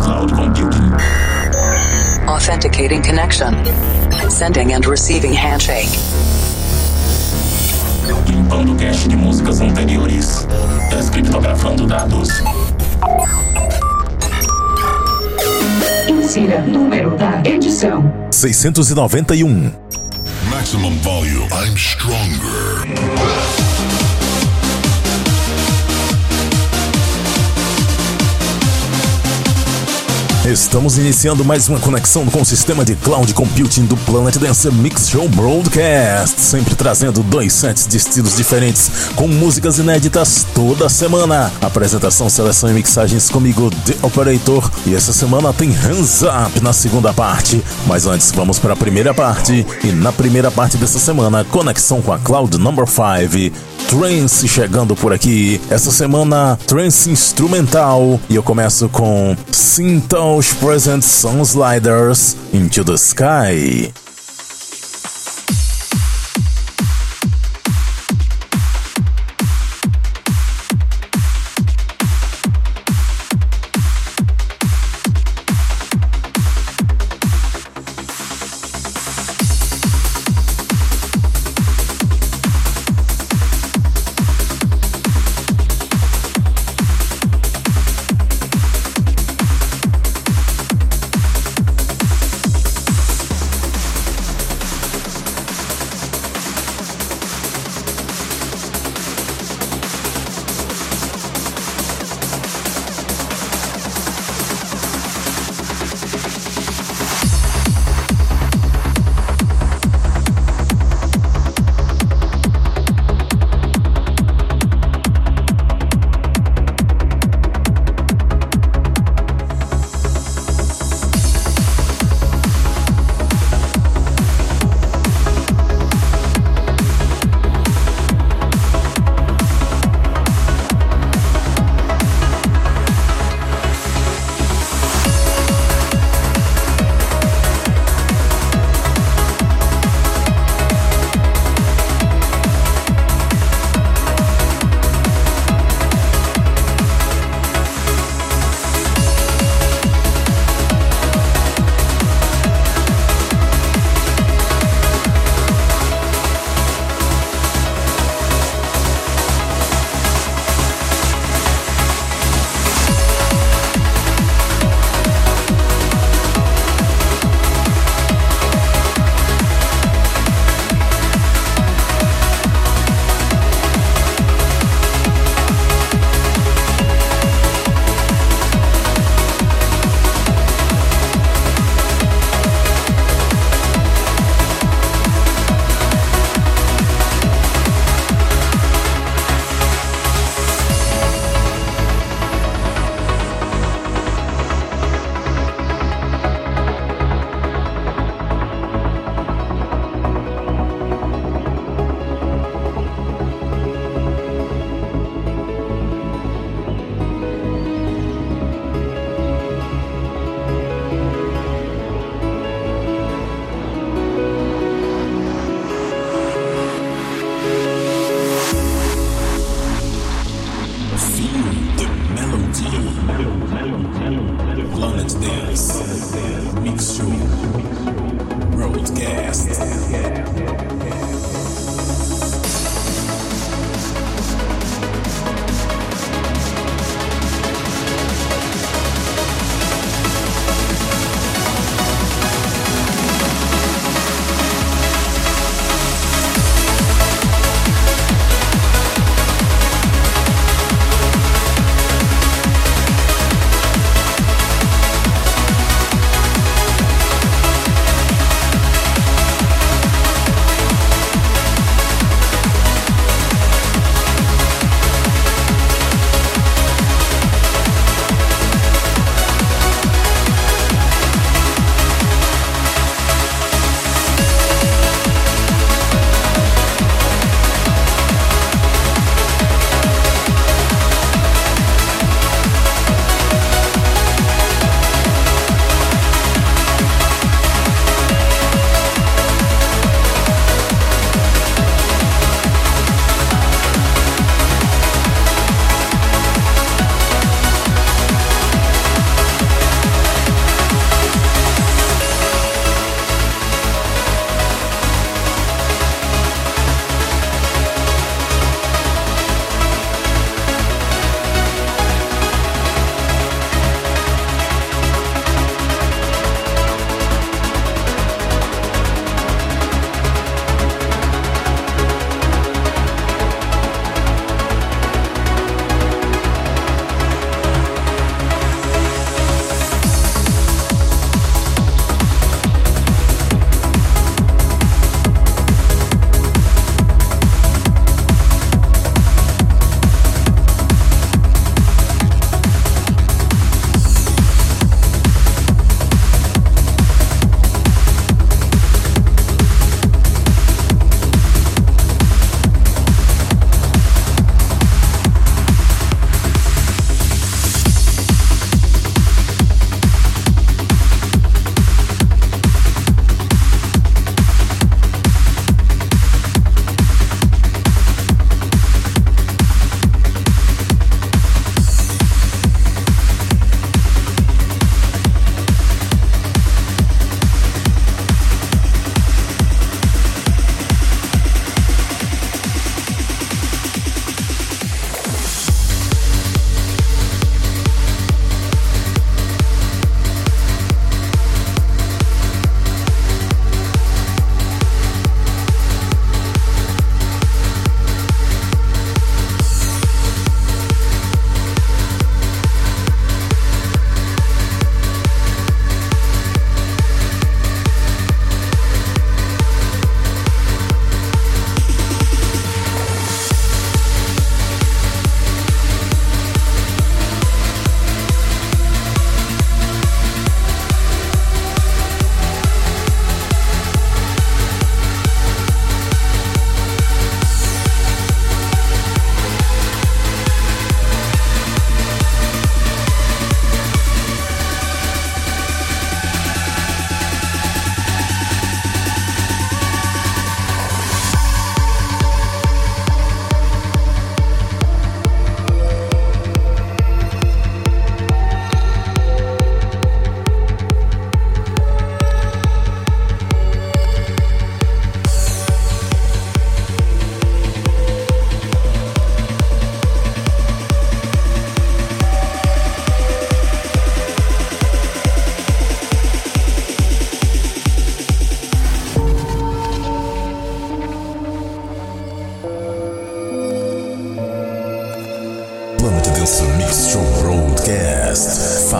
cloud computing. Authenticating connection. Sending and receiving handshake. Limpando cache de músicas anteriores. Descriptografando dados. Insira número da edição: 691. Maximum volume. I'm stronger. Estamos iniciando mais uma conexão com o sistema de cloud computing do Planet Dance Mix Show Broadcast, sempre trazendo dois sets de estilos diferentes com músicas inéditas toda semana. Apresentação, seleção e mixagens comigo, The Operator, e essa semana tem Hands Up na segunda parte. Mas antes, vamos para a primeira parte, e na primeira parte dessa semana, conexão com a Cloud Number 5. Trance chegando por aqui. Essa semana, trance instrumental. E eu começo com Sintos Present Sun Sliders Into the Sky.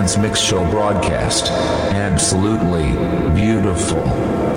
Dance Mix Show broadcast. Absolutely beautiful.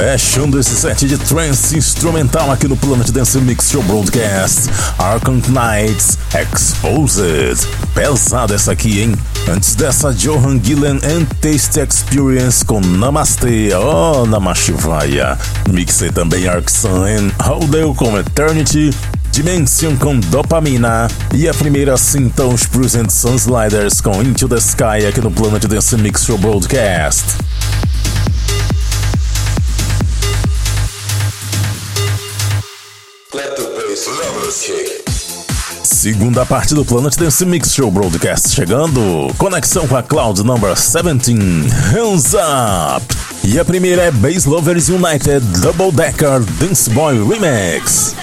Fechando esse set de trance instrumental aqui no Planet Dance Mix Show Broadcast, Arkham Knights Exposed. Pesada essa aqui, hein? Antes dessa, Johan Gillen and Taste Experience com Namaste, oh Namashivaya. Mixei também Arkson and Holdeu com Eternity, Dimension com Dopamina e a primeira os Present Sunsliders com Into the Sky aqui no Planet Dance Mix Show Broadcast. Segunda parte do Planet Dance Mix Show Broadcast chegando. Conexão com a Cloud Number 17, Hands Up. E a primeira é Bass Lovers United Double Decker Dance Boy Remix.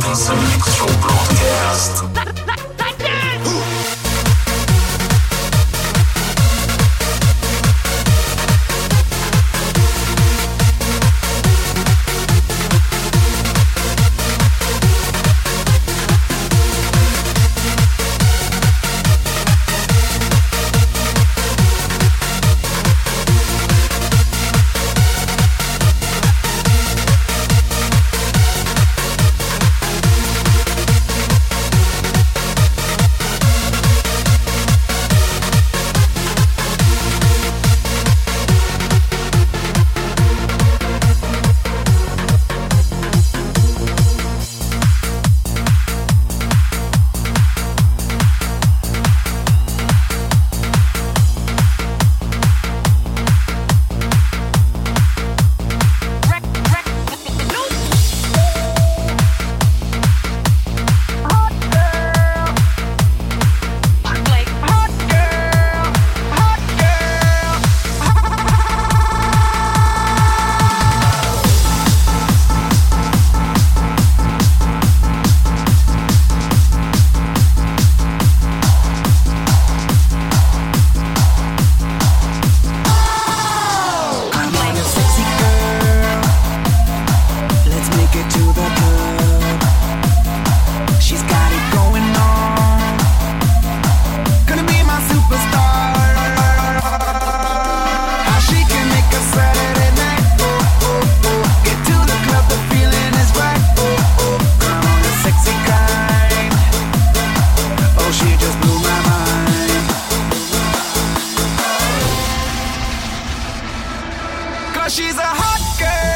Sponsor Extra Broadcast. A hot girl.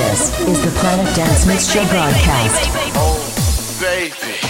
This is the Planet Dance Mix Show broadcast. Oh, baby.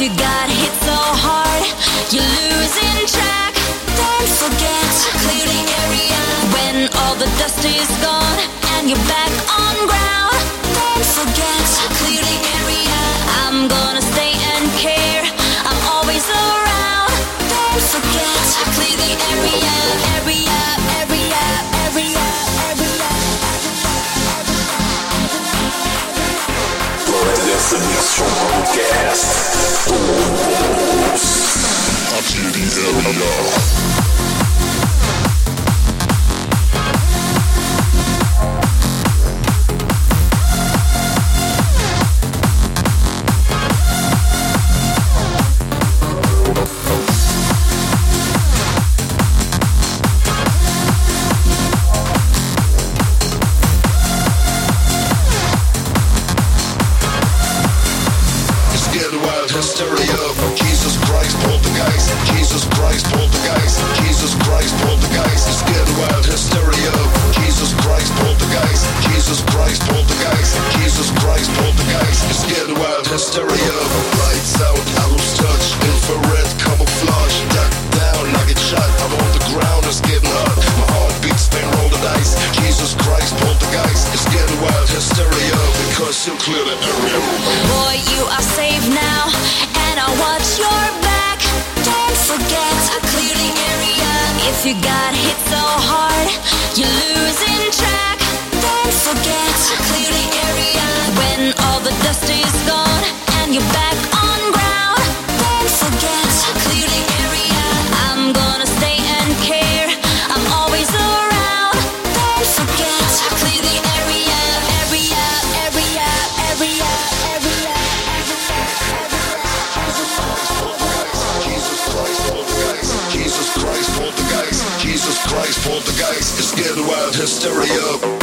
you got Jesus Stereo.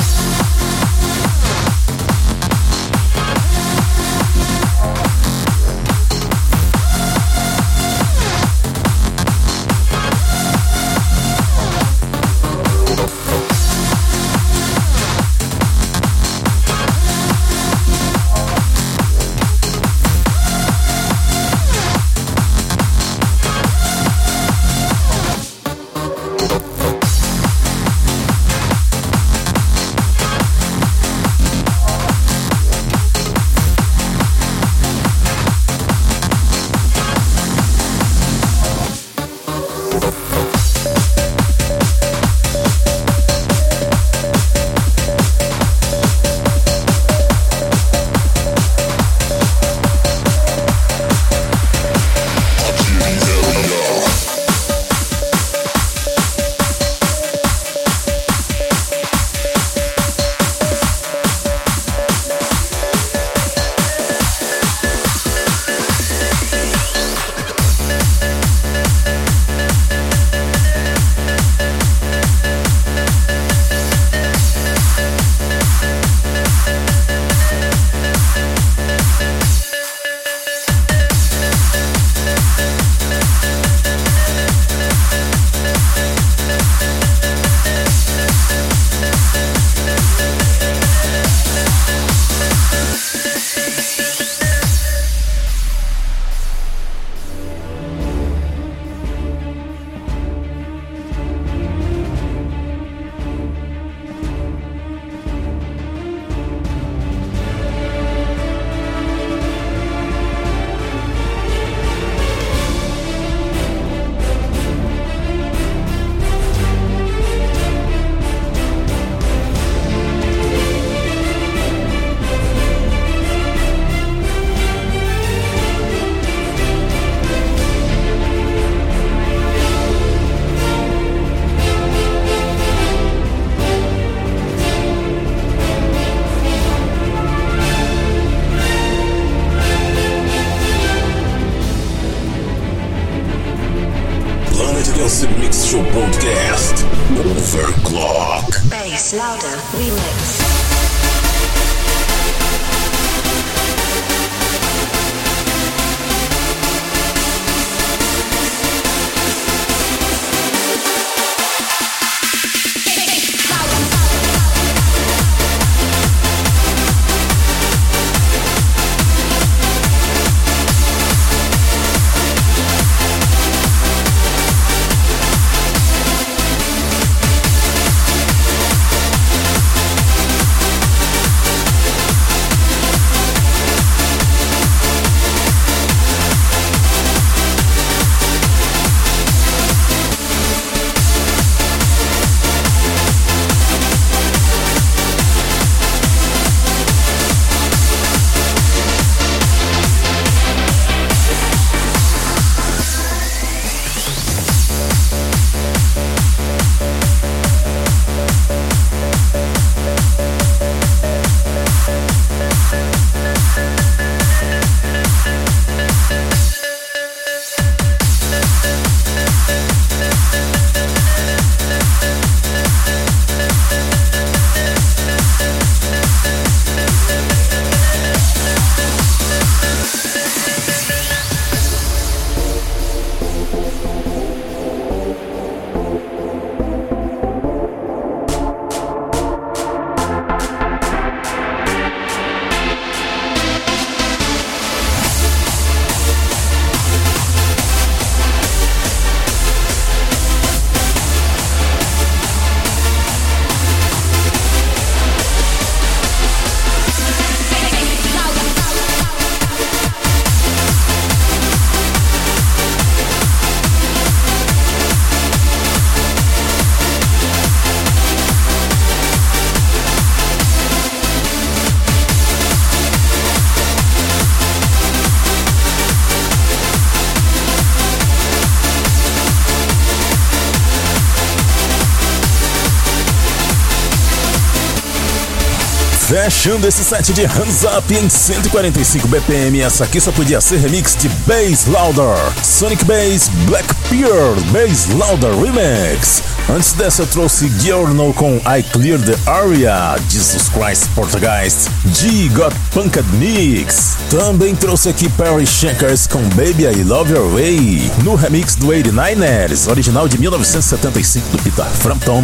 Fechando esse set de Hands Up em 145 BPM, essa aqui só podia ser remix de Bass Louder, Sonic Bass Black Pearl Bass Louder Remix. Antes dessa trouxe Giorno com I Clear the Area, Jesus Christ Portuguese, G Got Punked Mix. Também trouxe aqui Perry Shankers com Baby I Love Your Way, no remix do 89ers, original de 1975 do Peter Frampton.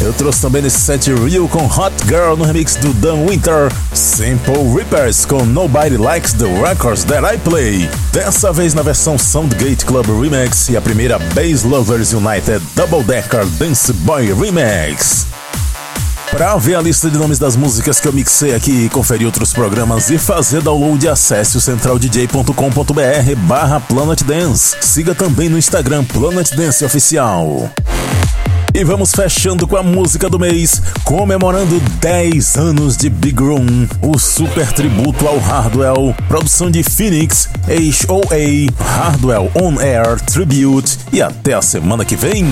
Eu trouxe também nesse set Real com Hot Girl no remix do Dan Winter, Simple Rippers com Nobody Likes the Records That I Play, dessa vez na versão Soundgate Club Remix e a primeira Bass Lovers United Double Decker Dance Boy Remix. Para ver a lista de nomes das músicas que eu mixei aqui conferir outros programas e fazer download, acesse o centraldj.com.br barra Planet Dance. Siga também no Instagram Planet Dance Oficial. E vamos fechando com a música do mês, comemorando 10 anos de Big Room, o super tributo ao Hardwell, produção de Phoenix, HOA, Hardwell On Air Tribute, e até a semana que vem!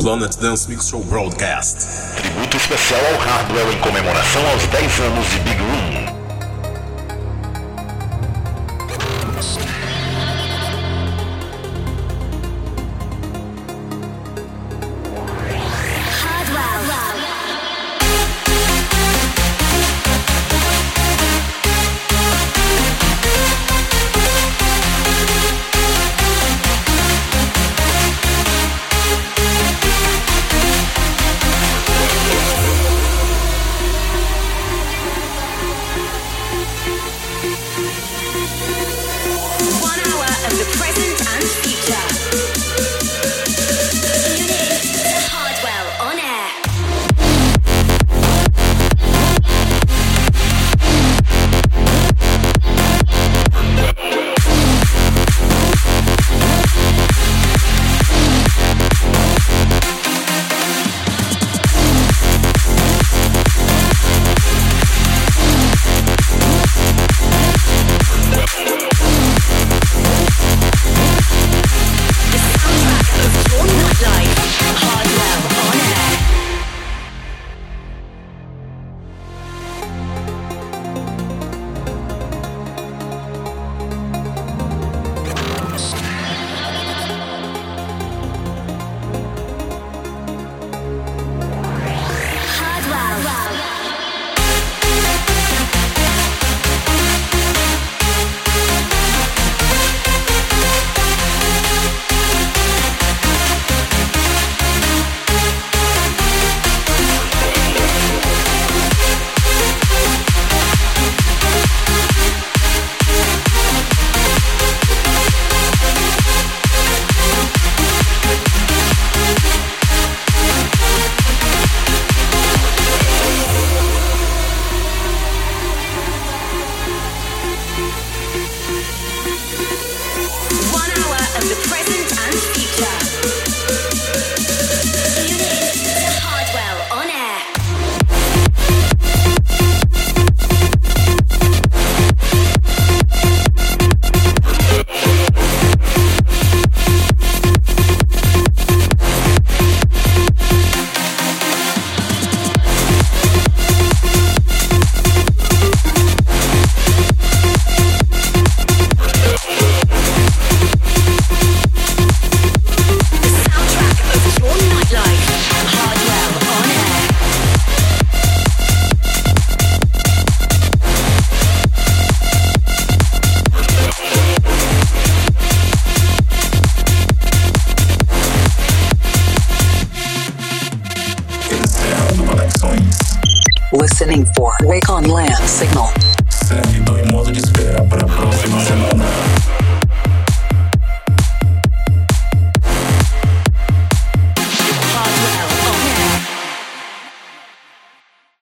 Planet Dance Mix Show Broadcast. Tributo especial ao Hardwell em comemoração aos 10 anos de Big Room.